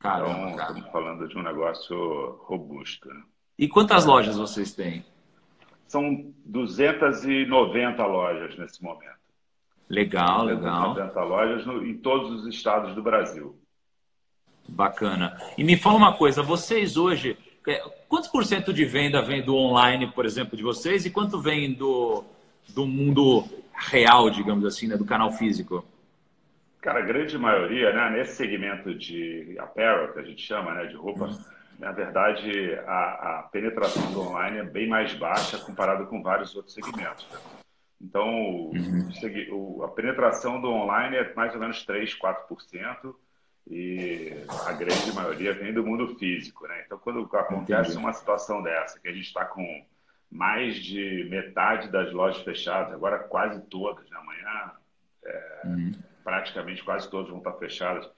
Caramba, então, cara. estamos falando de um negócio robusto. Né? E quantas lojas vocês têm? São 290 lojas nesse momento. Legal, legal. 290 lojas no, em todos os estados do Brasil. Bacana. E me fala uma coisa, vocês hoje, é, quantos por cento de venda vem do online, por exemplo, de vocês, e quanto vem do, do mundo real, digamos assim, né, do canal físico? Cara, a grande maioria, né, nesse segmento de apparel, que a gente chama, né, de roupa, uhum. na verdade, a, a, penetração do online é bem mais baixa comparado com vários outros segmentos. Né? Então, uhum. o, a penetração do online é mais ou menos 3, 4%, e a grande maioria vem do mundo físico. Né? Então, quando acontece uma situação dessa, que a gente está com mais de metade das lojas fechadas, agora quase todas, né? amanhã é, uhum. Praticamente quase todas vão estar fechadas.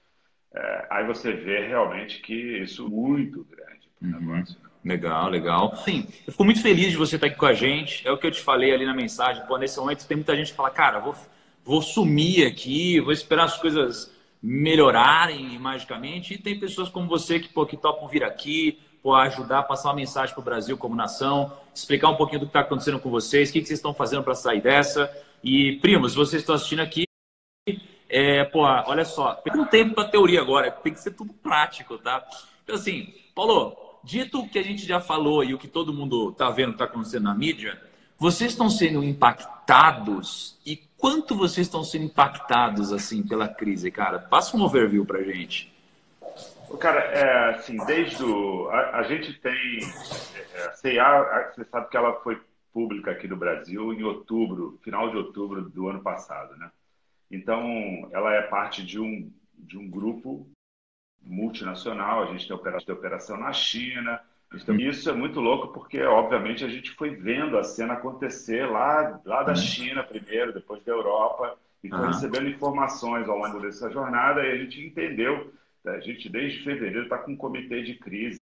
É, aí você vê realmente que isso é muito grande para o uhum. negócio. Né? Legal, legal. Sim, eu fico muito feliz de você estar aqui com a gente. É o que eu te falei ali na mensagem. Pô, nesse momento tem muita gente que fala, cara, vou, vou sumir aqui, vou esperar as coisas melhorarem magicamente. E tem pessoas como você que, pô, que topam vir aqui, pô, ajudar a passar uma mensagem para o Brasil como nação, explicar um pouquinho do que está acontecendo com vocês, o que, que vocês estão fazendo para sair dessa. E, primos, vocês estão assistindo aqui, é, pô, olha só, tem um tempo para teoria agora, tem que ser tudo prático, tá? Então, assim, Paulo, dito o que a gente já falou e o que todo mundo está vendo que está acontecendo na mídia, vocês estão sendo impactados e quanto vocês estão sendo impactados assim pela crise, cara? Passa um overview para gente. Cara, é, assim, desde o, a, a gente tem é, a CIA, você sabe que ela foi pública aqui no Brasil em outubro, final de outubro do ano passado, né? Então, ela é parte de um de um grupo multinacional, a gente tem operação, tem operação na China. Então, isso é muito louco porque, obviamente, a gente foi vendo a cena acontecer lá, lá da uhum. China primeiro, depois da Europa, e foi uhum. recebendo informações ao longo dessa jornada e a gente entendeu. A gente, desde fevereiro, está com um comitê de crise